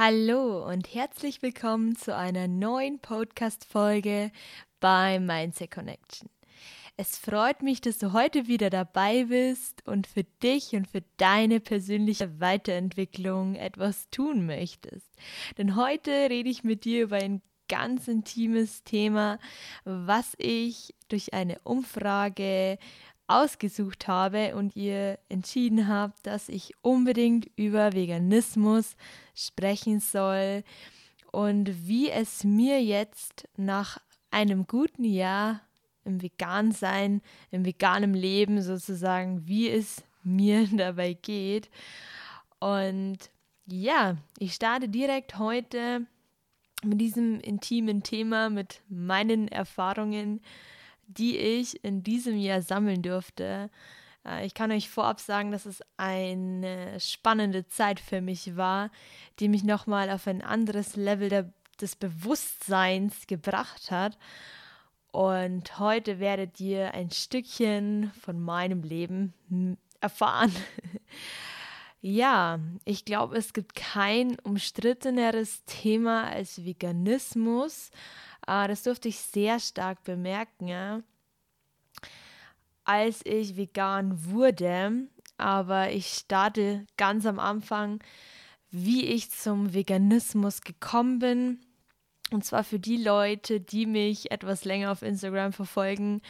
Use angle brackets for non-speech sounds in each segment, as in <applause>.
Hallo und herzlich willkommen zu einer neuen Podcast-Folge bei Mindset Connection. Es freut mich, dass du heute wieder dabei bist und für dich und für deine persönliche Weiterentwicklung etwas tun möchtest. Denn heute rede ich mit dir über ein ganz intimes Thema, was ich durch eine Umfrage ausgesucht habe und ihr entschieden habt, dass ich unbedingt über Veganismus sprechen soll und wie es mir jetzt nach einem guten Jahr im Vegansein, im veganen Leben sozusagen, wie es mir <laughs> dabei geht. Und ja, ich starte direkt heute mit diesem intimen Thema, mit meinen Erfahrungen die ich in diesem Jahr sammeln durfte. Äh, ich kann euch vorab sagen, dass es eine spannende Zeit für mich war, die mich nochmal auf ein anderes Level der, des Bewusstseins gebracht hat. Und heute werdet ihr ein Stückchen von meinem Leben erfahren. <laughs> ja, ich glaube, es gibt kein umstritteneres Thema als Veganismus. Äh, das durfte ich sehr stark bemerken, als ich vegan wurde. Aber ich starte ganz am Anfang, wie ich zum Veganismus gekommen bin. Und zwar für die Leute, die mich etwas länger auf Instagram verfolgen,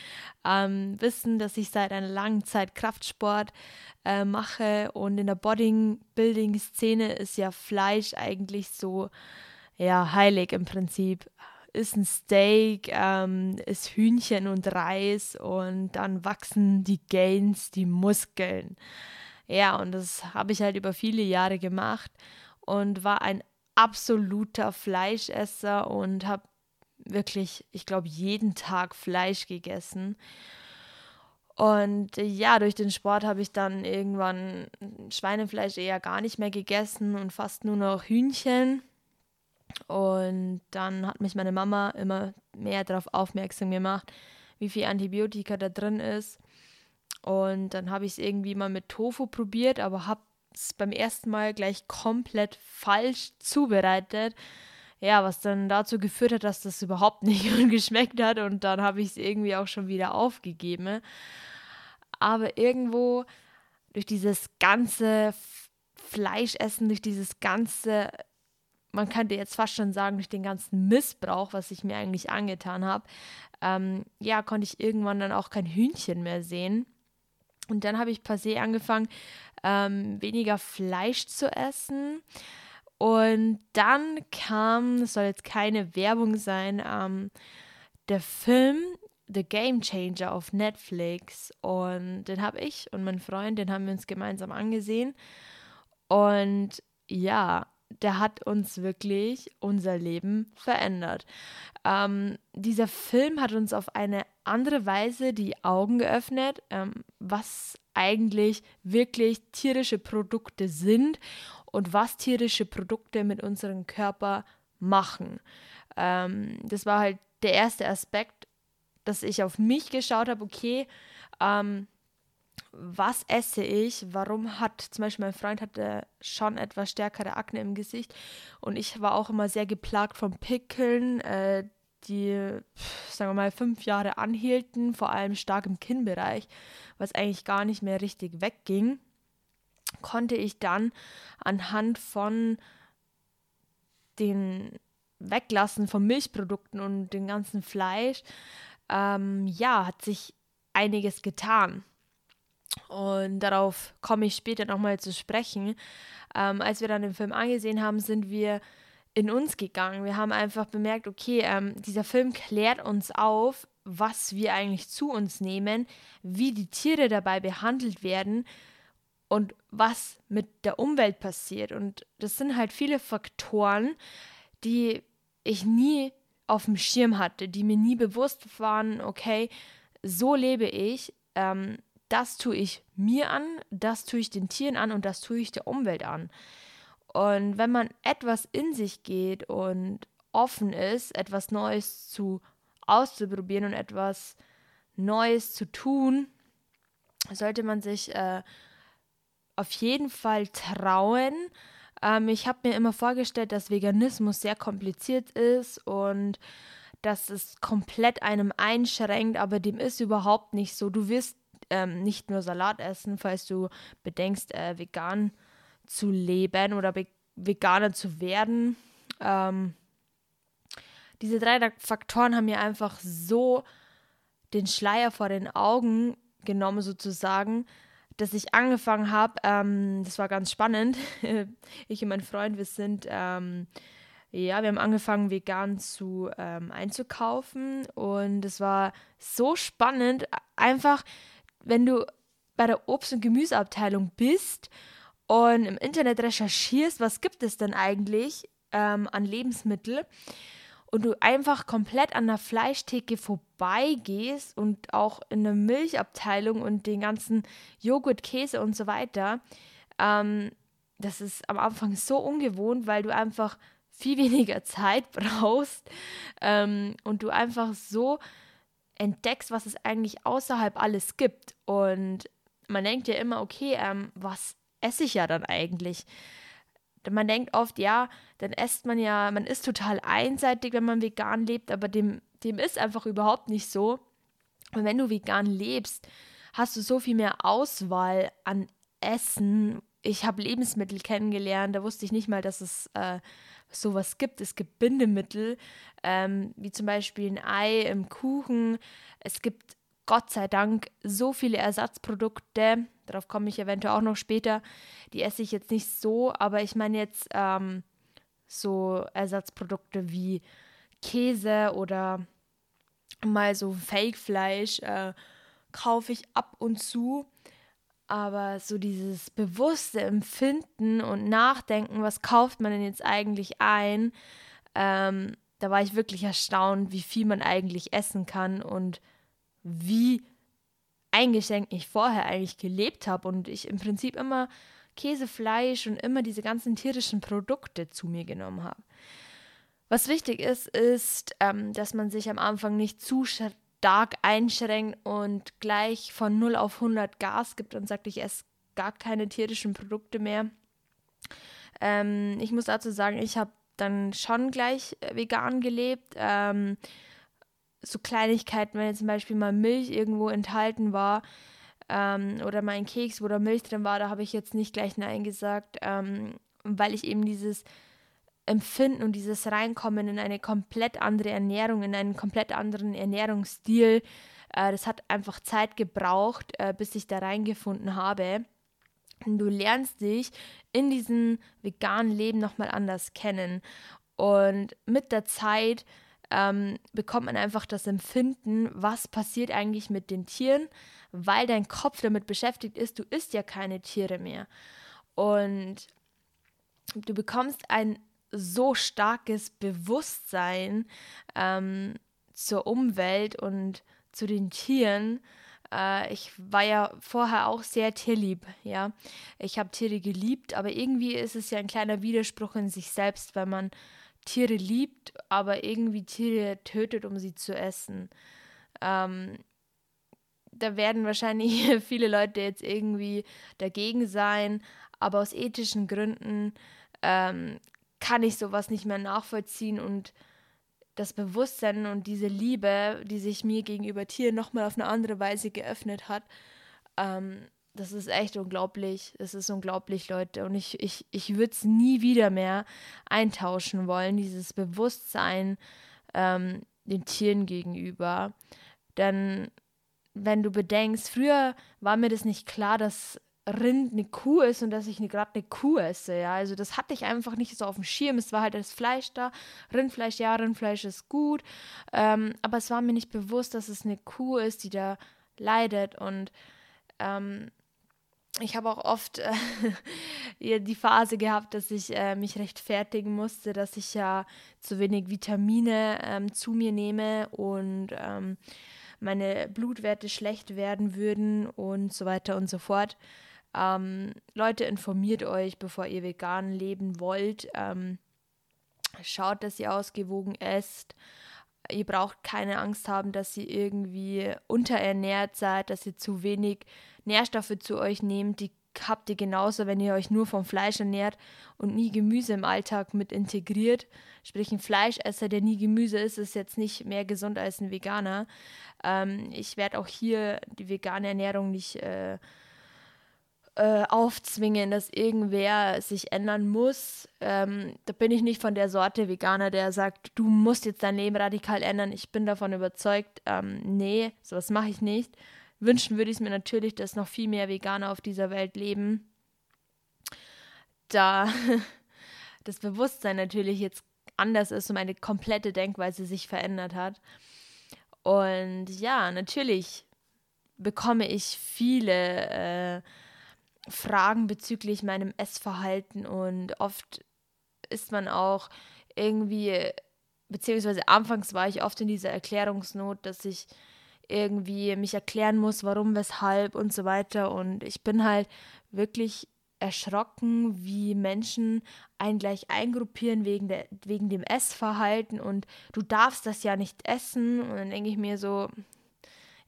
ähm, wissen, dass ich seit einer langen Zeit Kraftsport äh, mache und in der Bodybuilding-Szene ist ja Fleisch eigentlich so ja heilig im Prinzip ist ein Steak, ähm, ist Hühnchen und Reis und dann wachsen die Gains, die Muskeln. Ja, und das habe ich halt über viele Jahre gemacht und war ein absoluter Fleischesser und habe wirklich, ich glaube, jeden Tag Fleisch gegessen. Und ja, durch den Sport habe ich dann irgendwann Schweinefleisch eher gar nicht mehr gegessen und fast nur noch Hühnchen. Und dann hat mich meine Mama immer mehr darauf aufmerksam gemacht, wie viel Antibiotika da drin ist. Und dann habe ich es irgendwie mal mit Tofu probiert, aber habe es beim ersten Mal gleich komplett falsch zubereitet. Ja, was dann dazu geführt hat, dass das überhaupt <laughs> nicht geschmeckt hat und dann habe ich es irgendwie auch schon wieder aufgegeben. Aber irgendwo durch dieses ganze Fleischessen, durch dieses ganze man könnte jetzt fast schon sagen, durch den ganzen Missbrauch, was ich mir eigentlich angetan habe, ähm, ja, konnte ich irgendwann dann auch kein Hühnchen mehr sehen. Und dann habe ich se angefangen, ähm, weniger Fleisch zu essen. Und dann kam, das soll jetzt keine Werbung sein, ähm, der Film The Game Changer auf Netflix. Und den habe ich und mein Freund, den haben wir uns gemeinsam angesehen. Und ja, der hat uns wirklich unser Leben verändert. Ähm, dieser Film hat uns auf eine andere Weise die Augen geöffnet, ähm, was eigentlich wirklich tierische Produkte sind und was tierische Produkte mit unserem Körper machen. Ähm, das war halt der erste Aspekt, dass ich auf mich geschaut habe, okay, ähm, was esse ich, warum hat zum Beispiel mein Freund hatte schon etwas stärkere Akne im Gesicht und ich war auch immer sehr geplagt von Pickeln, äh, die, sagen wir mal, fünf Jahre anhielten, vor allem stark im Kinnbereich, was eigentlich gar nicht mehr richtig wegging, konnte ich dann anhand von den Weglassen von Milchprodukten und dem ganzen Fleisch, ähm, ja, hat sich einiges getan. Und darauf komme ich später nochmal zu sprechen. Ähm, als wir dann den Film angesehen haben, sind wir in uns gegangen. Wir haben einfach bemerkt, okay, ähm, dieser Film klärt uns auf, was wir eigentlich zu uns nehmen, wie die Tiere dabei behandelt werden und was mit der Umwelt passiert. Und das sind halt viele Faktoren, die ich nie auf dem Schirm hatte, die mir nie bewusst waren, okay, so lebe ich. Ähm, das tue ich mir an, das tue ich den Tieren an und das tue ich der Umwelt an. Und wenn man etwas in sich geht und offen ist, etwas Neues zu auszuprobieren und etwas Neues zu tun, sollte man sich äh, auf jeden Fall trauen, Ähm, ich habe mir immer vorgestellt, dass Veganismus sehr kompliziert ist und dass es komplett einem einschränkt, aber dem ist überhaupt nicht so. Du wirst ähm, nicht nur Salat essen, falls du bedenkst, äh, vegan zu leben oder Veganer zu werden. Ähm, diese drei Faktoren haben mir einfach so den Schleier vor den Augen genommen, sozusagen, dass ich angefangen habe. Ähm, das war ganz spannend. <laughs> ich und mein Freund, wir sind, ähm, ja, wir haben angefangen, vegan zu ähm, einzukaufen und es war so spannend, einfach, wenn du bei der Obst- und Gemüseabteilung bist und im Internet recherchierst, was gibt es denn eigentlich ähm, an Lebensmitteln und du einfach komplett an der Fleischtheke vorbeigehst und auch in der Milchabteilung und den ganzen Joghurt, Käse und so weiter, ähm, das ist am Anfang so ungewohnt, weil du einfach viel <laughs> weniger Zeit brauchst ähm, und du einfach so entdeckst, was es eigentlich außerhalb alles gibt. Und man denkt ja immer, okay, ähm, was esse ich ja dann eigentlich? Man denkt oft, ja, dann esst man ja, man ist total einseitig, wenn man vegan lebt, aber dem, dem ist einfach überhaupt nicht so. Und wenn du vegan lebst, hast du so viel mehr Auswahl an Essen. Ich habe Lebensmittel kennengelernt, da wusste ich nicht mal, dass es äh, sowas gibt. Es gibt Bindemittel, ähm, wie zum Beispiel ein Ei im Kuchen. Es gibt Gott sei Dank so viele Ersatzprodukte, darauf komme ich eventuell auch noch später, die esse ich jetzt nicht so, aber ich meine jetzt ähm, so Ersatzprodukte wie Käse oder mal so Fake-Fleisch äh, kaufe ich ab und zu. Aber so dieses bewusste Empfinden und Nachdenken, was kauft man denn jetzt eigentlich ein, ähm, da war ich wirklich erstaunt, wie viel man eigentlich essen kann und wie eingeschränkt ich vorher eigentlich gelebt habe und ich im Prinzip immer Käse, Fleisch und immer diese ganzen tierischen Produkte zu mir genommen habe. Was wichtig ist, ist, ähm, dass man sich am Anfang nicht zu stark einschränkt und gleich von 0 auf 100 Gas gibt und sagt, ich esse gar keine tierischen Produkte mehr. Ähm, ich muss dazu sagen, ich habe dann schon gleich äh, vegan gelebt. Ähm, so Kleinigkeiten, wenn jetzt zum Beispiel mal Milch irgendwo enthalten war ähm, oder mal ein Keks, wo da Milch drin war, da habe ich jetzt nicht gleich Nein gesagt, ähm, weil ich eben dieses Empfinden und dieses Reinkommen in eine komplett andere Ernährung, in einen komplett anderen Ernährungsstil, äh, das hat einfach Zeit gebraucht, äh, bis ich da reingefunden habe. Du lernst dich in diesem veganen Leben nochmal anders kennen. Und mit der Zeit ähm, bekommt man einfach das Empfinden, was passiert eigentlich mit den Tieren, weil dein Kopf damit beschäftigt ist, du isst ja keine Tiere mehr. Und du bekommst ein so starkes Bewusstsein ähm, zur Umwelt und zu den Tieren. Äh, ich war ja vorher auch sehr tierlieb, ja. Ich habe Tiere geliebt, aber irgendwie ist es ja ein kleiner Widerspruch in sich selbst, weil man Tiere liebt, aber irgendwie Tiere tötet, um sie zu essen. Ähm, da werden wahrscheinlich <laughs> viele Leute jetzt irgendwie dagegen sein, aber aus ethischen Gründen ähm, kann ich sowas nicht mehr nachvollziehen und das Bewusstsein und diese Liebe, die sich mir gegenüber Tieren nochmal auf eine andere Weise geöffnet hat, ähm, das ist echt unglaublich. Das ist unglaublich, Leute. Und ich, ich, ich würde es nie wieder mehr eintauschen wollen, dieses Bewusstsein ähm, den Tieren gegenüber. Denn wenn du bedenkst, früher war mir das nicht klar, dass Rind eine Kuh ist und dass ich gerade eine Kuh esse. Ja, also das hatte ich einfach nicht so auf dem Schirm. Es war halt das Fleisch da. Rindfleisch, ja, Rindfleisch ist gut. Ähm, aber es war mir nicht bewusst, dass es eine Kuh ist, die da leidet. Und ähm, ich habe auch oft äh, <laughs> die Phase gehabt, dass ich äh, mich rechtfertigen musste, dass ich ja zu wenig Vitamine ähm, zu mir nehme und ähm, meine Blutwerte schlecht werden würden und so weiter und so fort. Ähm, Leute, informiert euch, bevor ihr vegan leben wollt. Ähm, schaut, dass ihr ausgewogen esst. Ihr braucht keine Angst haben, dass ihr irgendwie unterernährt seid, dass ihr zu wenig Nährstoffe zu euch nehmt, die habt ihr genauso, wenn ihr euch nur vom Fleisch ernährt und nie Gemüse im Alltag mit integriert. Sprich, ein Fleischesser, der nie Gemüse isst, ist jetzt nicht mehr gesund als ein Veganer. Ähm, ich werde auch hier die vegane Ernährung nicht äh, äh, aufzwingen, dass irgendwer sich ändern muss. Ähm, da bin ich nicht von der Sorte Veganer, der sagt, du musst jetzt dein Leben radikal ändern. Ich bin davon überzeugt, ähm, nee, sowas mache ich nicht. Wünschen würde ich es mir natürlich, dass noch viel mehr Veganer auf dieser Welt leben. Da <laughs> das Bewusstsein natürlich jetzt anders ist und meine komplette Denkweise sich verändert hat. Und ja, natürlich bekomme ich viele äh, Fragen bezüglich meinem Essverhalten und oft ist man auch irgendwie, beziehungsweise anfangs war ich oft in dieser Erklärungsnot, dass ich irgendwie mich erklären muss, warum, weshalb und so weiter. Und ich bin halt wirklich erschrocken, wie Menschen einen gleich eingruppieren wegen, der, wegen dem Essverhalten und du darfst das ja nicht essen. Und dann denke ich mir so,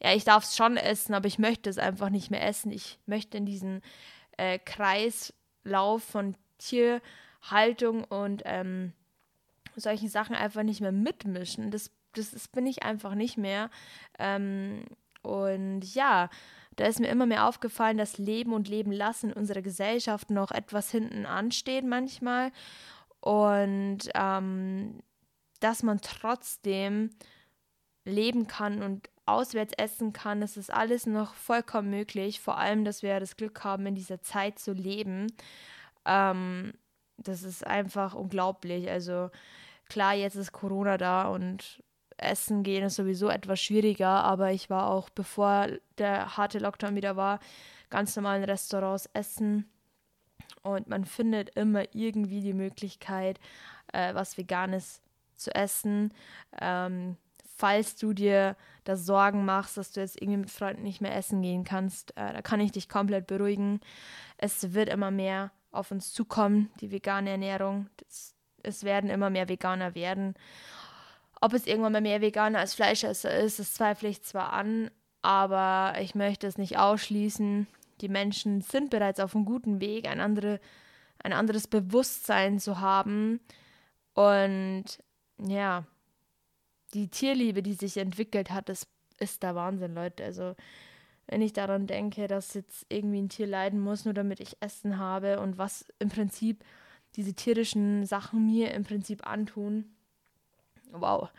ja, ich darf es schon essen, aber ich möchte es einfach nicht mehr essen. Ich möchte in diesen äh, Kreislauf von Tierhaltung und ähm, solchen Sachen einfach nicht mehr mitmischen. Das, das, das bin ich einfach nicht mehr. Ähm, und ja, da ist mir immer mehr aufgefallen, dass Leben und Leben lassen in unserer Gesellschaft noch etwas hinten ansteht manchmal. Und ähm, dass man trotzdem leben kann und auswärts essen kann. Es ist alles noch vollkommen möglich. Vor allem, dass wir das Glück haben, in dieser Zeit zu leben. Ähm, das ist einfach unglaublich. Also klar, jetzt ist Corona da und Essen gehen ist sowieso etwas schwieriger, aber ich war auch, bevor der harte Lockdown wieder war, ganz normal in Restaurants essen. Und man findet immer irgendwie die Möglichkeit, äh, was Veganes zu essen. Ähm, falls du dir da Sorgen machst, dass du jetzt irgendwie mit Freunden nicht mehr essen gehen kannst, äh, da kann ich dich komplett beruhigen. Es wird immer mehr auf uns zukommen, die vegane Ernährung. Das, es werden immer mehr Veganer werden. Ob es irgendwann mal mehr Veganer als Fleischesser ist, das zweifle ich zwar an, aber ich möchte es nicht ausschließen. Die Menschen sind bereits auf einem guten Weg, ein, andere, ein anderes Bewusstsein zu haben. Und ja, die Tierliebe, die sich entwickelt hat, das ist der Wahnsinn, Leute. Also, wenn ich daran denke, dass jetzt irgendwie ein Tier leiden muss, nur damit ich Essen habe und was im Prinzip diese tierischen Sachen mir im Prinzip antun, wow.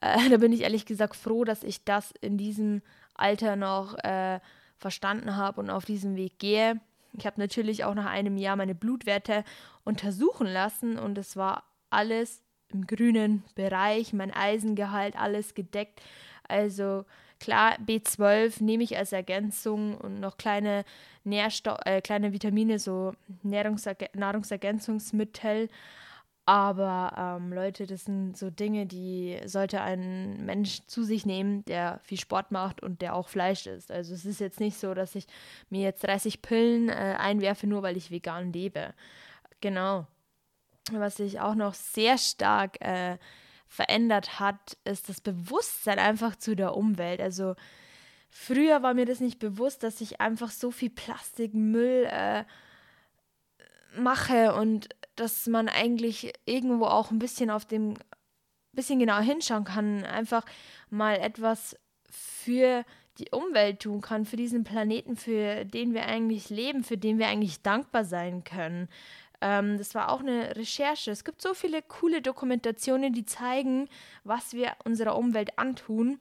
Äh, da bin ich ehrlich gesagt froh, dass ich das in diesem Alter noch äh, verstanden habe und auf diesem Weg gehe. Ich habe natürlich auch nach einem Jahr meine Blutwerte untersuchen lassen und es war alles im grünen Bereich, mein Eisengehalt, alles gedeckt. Also klar, B12 nehme ich als Ergänzung und noch kleine Nährstoffe, äh, kleine Vitamine, so Nahrungserg Nahrungsergänzungsmittel. Aber ähm, Leute, das sind so Dinge, die sollte ein Mensch zu sich nehmen, der viel Sport macht und der auch Fleisch isst. Also es ist jetzt nicht so, dass ich mir jetzt 30 Pillen äh, einwerfe, nur weil ich vegan lebe. Genau. Was sich auch noch sehr stark äh, verändert hat, ist das Bewusstsein einfach zu der Umwelt. Also früher war mir das nicht bewusst, dass ich einfach so viel Plastikmüll äh, mache und dass man eigentlich irgendwo auch ein bisschen auf dem bisschen genauer hinschauen kann, einfach mal etwas für die Umwelt tun kann, für diesen Planeten, für den wir eigentlich leben, für den wir eigentlich dankbar sein können. Ähm, das war auch eine Recherche. Es gibt so viele coole Dokumentationen, die zeigen, was wir unserer Umwelt antun.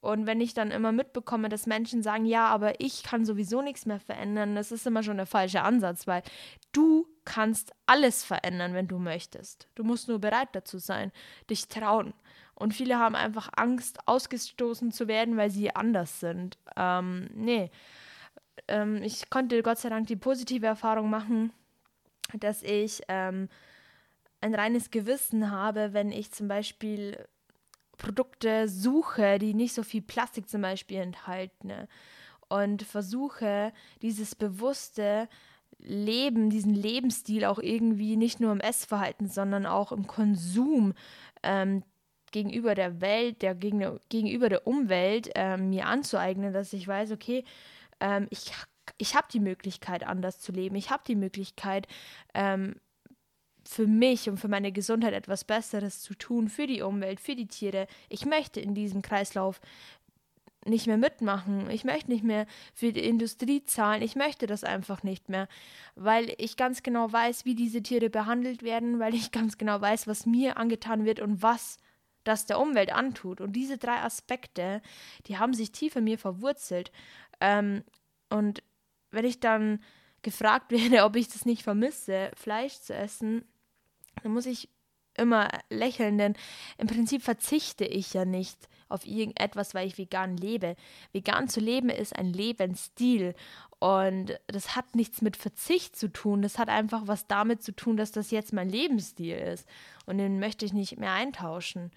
Und wenn ich dann immer mitbekomme, dass Menschen sagen, ja, aber ich kann sowieso nichts mehr verändern, das ist immer schon der falsche Ansatz, weil du kannst alles verändern, wenn du möchtest. Du musst nur bereit dazu sein, dich trauen. Und viele haben einfach Angst, ausgestoßen zu werden, weil sie anders sind. Ähm, nee. Ähm, ich konnte Gott sei Dank die positive Erfahrung machen, dass ich ähm, ein reines Gewissen habe, wenn ich zum Beispiel Produkte suche, die nicht so viel Plastik zum Beispiel enthalten und versuche dieses bewusste Leben, diesen Lebensstil auch irgendwie nicht nur im Essverhalten, sondern auch im Konsum ähm, gegenüber der Welt, der, gegenüber der Umwelt ähm, mir anzueignen, dass ich weiß, okay, ähm, ich ich habe die Möglichkeit, anders zu leben. Ich habe die Möglichkeit, ähm, für mich und für meine Gesundheit etwas Besseres zu tun, für die Umwelt, für die Tiere. Ich möchte in diesem Kreislauf nicht mehr mitmachen. Ich möchte nicht mehr für die Industrie zahlen. Ich möchte das einfach nicht mehr, weil ich ganz genau weiß, wie diese Tiere behandelt werden, weil ich ganz genau weiß, was mir angetan wird und was das der Umwelt antut. Und diese drei Aspekte, die haben sich tief in mir verwurzelt. Ähm, und wenn ich dann gefragt <laughs> werde, ob ich das nicht vermisse, Fleisch zu essen, dann muss ich immer lächeln, denn im Prinzip verzichte ich ja nicht auf irgendetwas, weil ich vegan lebe. Vegan zu leben ist ein Lebensstil und das hat nichts mit Verzicht zu tun. Das hat einfach was damit zu tun, dass das jetzt mein Lebensstil ist und den möchte ich nicht mehr eintauschen.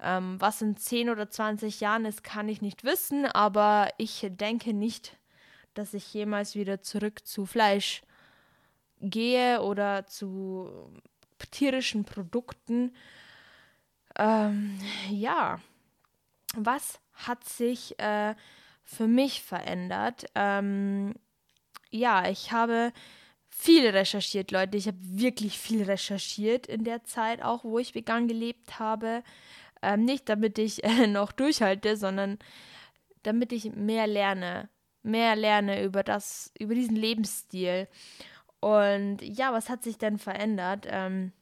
Ähm, was in 10 oder 20 Jahren ist, kann ich nicht wissen, aber ich denke nicht, dass ich jemals wieder zurück zu Fleisch gehe oder zu tierischen Produkten. Ähm, ja, was hat sich äh, für mich verändert? Ähm, ja, ich habe viel recherchiert, Leute. Ich habe wirklich viel recherchiert in der Zeit, auch wo ich vegan gelebt habe. Ähm, nicht damit ich äh, <laughs> noch durchhalte, sondern damit ich mehr lerne, mehr lerne über das, über diesen Lebensstil. Und ja, was hat sich denn verändert? Ähm,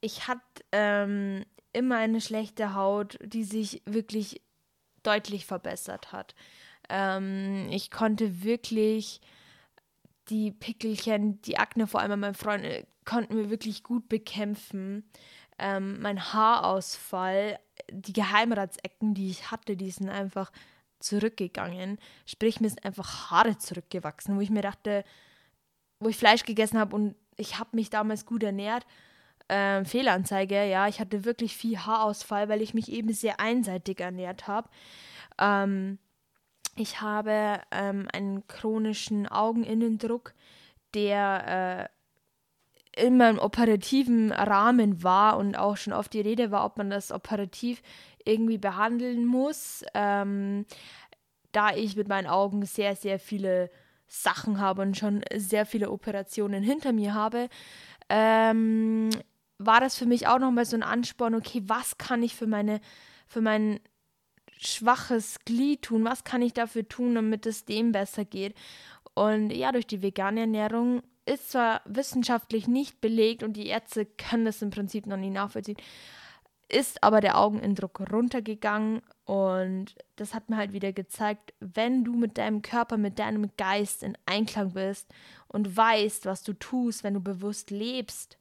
ich hatte ähm, immer eine schlechte Haut, die sich wirklich deutlich verbessert hat. Ähm, ich konnte wirklich die Pickelchen, die Akne, vor allem an meinen Freunden, äh, konnten wir wirklich gut bekämpfen. Ähm, mein Haarausfall, die Geheimratsecken, die ich hatte, die sind einfach zurückgegangen. Sprich, mir sind einfach Haare zurückgewachsen, wo ich mir dachte, wo ich Fleisch gegessen habe und ich habe mich damals gut ernährt. Ähm, Fehlanzeige, ja, ich hatte wirklich viel Haarausfall, weil ich mich eben sehr einseitig ernährt habe. Ähm, ich habe ähm, einen chronischen Augeninnendruck, der äh, in meinem operativen Rahmen war und auch schon oft die Rede war, ob man das operativ irgendwie behandeln muss, ähm, da ich mit meinen Augen sehr, sehr viele Sachen habe und schon sehr viele Operationen hinter mir habe, ähm, war das für mich auch nochmal so ein Ansporn, okay, was kann ich für meine, für mein schwaches Glied tun, was kann ich dafür tun, damit es dem besser geht. Und ja, durch die vegane Ernährung ist zwar wissenschaftlich nicht belegt und die Ärzte können das im Prinzip noch nie nachvollziehen, ist aber der Augeninnendruck runtergegangen und das hat mir halt wieder gezeigt, wenn du mit deinem Körper, mit deinem Geist in Einklang bist und weißt, was du tust, wenn du bewusst lebst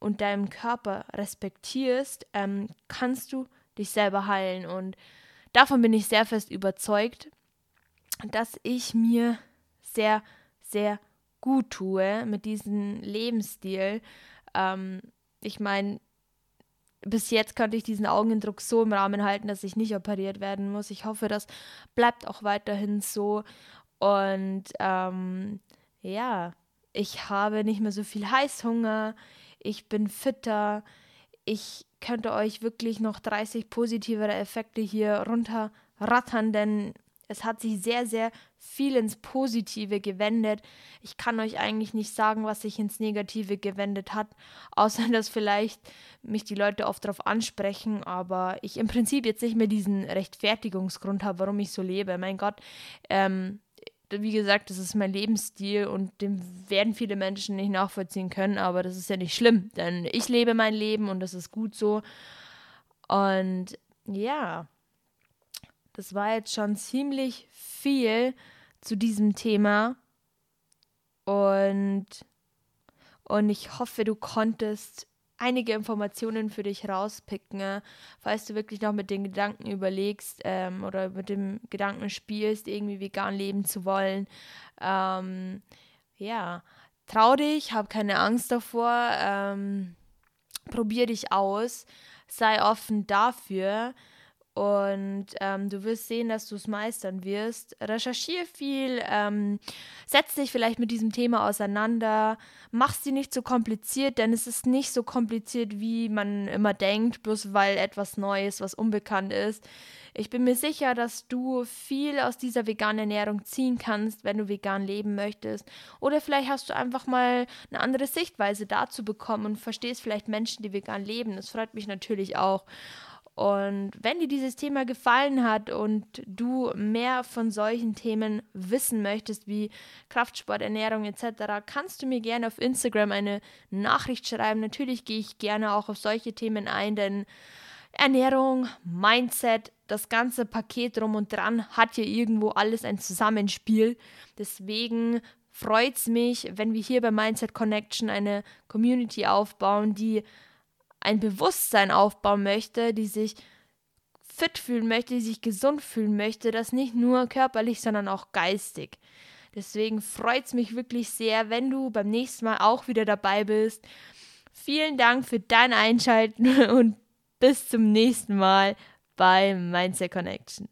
und deinen Körper respektierst, ähm, kannst du dich selber heilen. Und davon bin ich sehr fest überzeugt, dass ich mir sehr, sehr gut tue mit diesem Lebensstil. Ähm, ich meine, bis jetzt konnte ich diesen Augendruck so im Rahmen halten, dass ich nicht operiert werden muss. Ich hoffe, das bleibt auch weiterhin so. Und ähm, ja, ich habe nicht mehr so viel Heißhunger. Ich bin fitter. Ich könnte euch wirklich noch 30 positivere Effekte hier runterrattern, denn es hat sich sehr, sehr viel ins Positive gewendet. Ich kann euch eigentlich nicht sagen, was sich ins Negative gewendet hat, <laughs> außer dass vielleicht mich die Leute oft darauf ansprechen, aber ich im Prinzip jetzt nicht mehr diesen Rechtfertigungsgrund habe, warum ich so lebe. Mein Gott, ähm, wie gesagt, das ist mein Lebensstil und den werden viele Menschen nicht nachvollziehen können, aber das ist ja nicht schlimm, denn ich lebe mein Leben und das ist gut so. Und ja, das war jetzt schon ziemlich viel zu diesem Thema. Und, und ich hoffe, du konntest einige Informationen für dich rauspicken, falls du wirklich noch mit den Gedanken überlegst ähm, oder mit dem Gedanken spielst, irgendwie vegan leben zu wollen. Ähm, ja, trau dich, hab keine Angst davor, ähm, probier dich aus, sei offen dafür und ähm, du wirst sehen, dass du es meistern wirst. Recherchiere viel, ähm, setz dich vielleicht mit diesem Thema auseinander, mach sie nicht so kompliziert, denn es ist nicht so kompliziert, wie man immer denkt, bloß weil etwas Neues, was unbekannt ist. Ich bin mir sicher, dass du viel aus dieser veganen Ernährung ziehen kannst, wenn du vegan leben möchtest. Oder vielleicht hast du einfach mal eine andere Sichtweise dazu bekommen und verstehst vielleicht Menschen, die vegan leben. Das freut mich natürlich auch. Und wenn dir dieses Thema gefallen hat und du mehr von solchen Themen wissen möchtest, wie Kraftsport, Ernährung etc., kannst du mir gerne auf Instagram eine Nachricht schreiben. Natürlich gehe ich gerne auch auf solche Themen ein, denn Ernährung, Mindset, das ganze Paket drum und dran hat ja irgendwo alles ein Zusammenspiel. Deswegen freut es mich, wenn wir hier bei Mindset Connection eine Community aufbauen, die ein Bewusstsein aufbauen möchte, die sich fit fühlen möchte, die sich gesund fühlen möchte, das nicht nur körperlich, sondern auch geistig. Deswegen freut es mich wirklich sehr, wenn du beim nächsten Mal auch wieder dabei bist. Vielen Dank für dein Einschalten <laughs> und bis zum nächsten Mal bei Mindset Connection.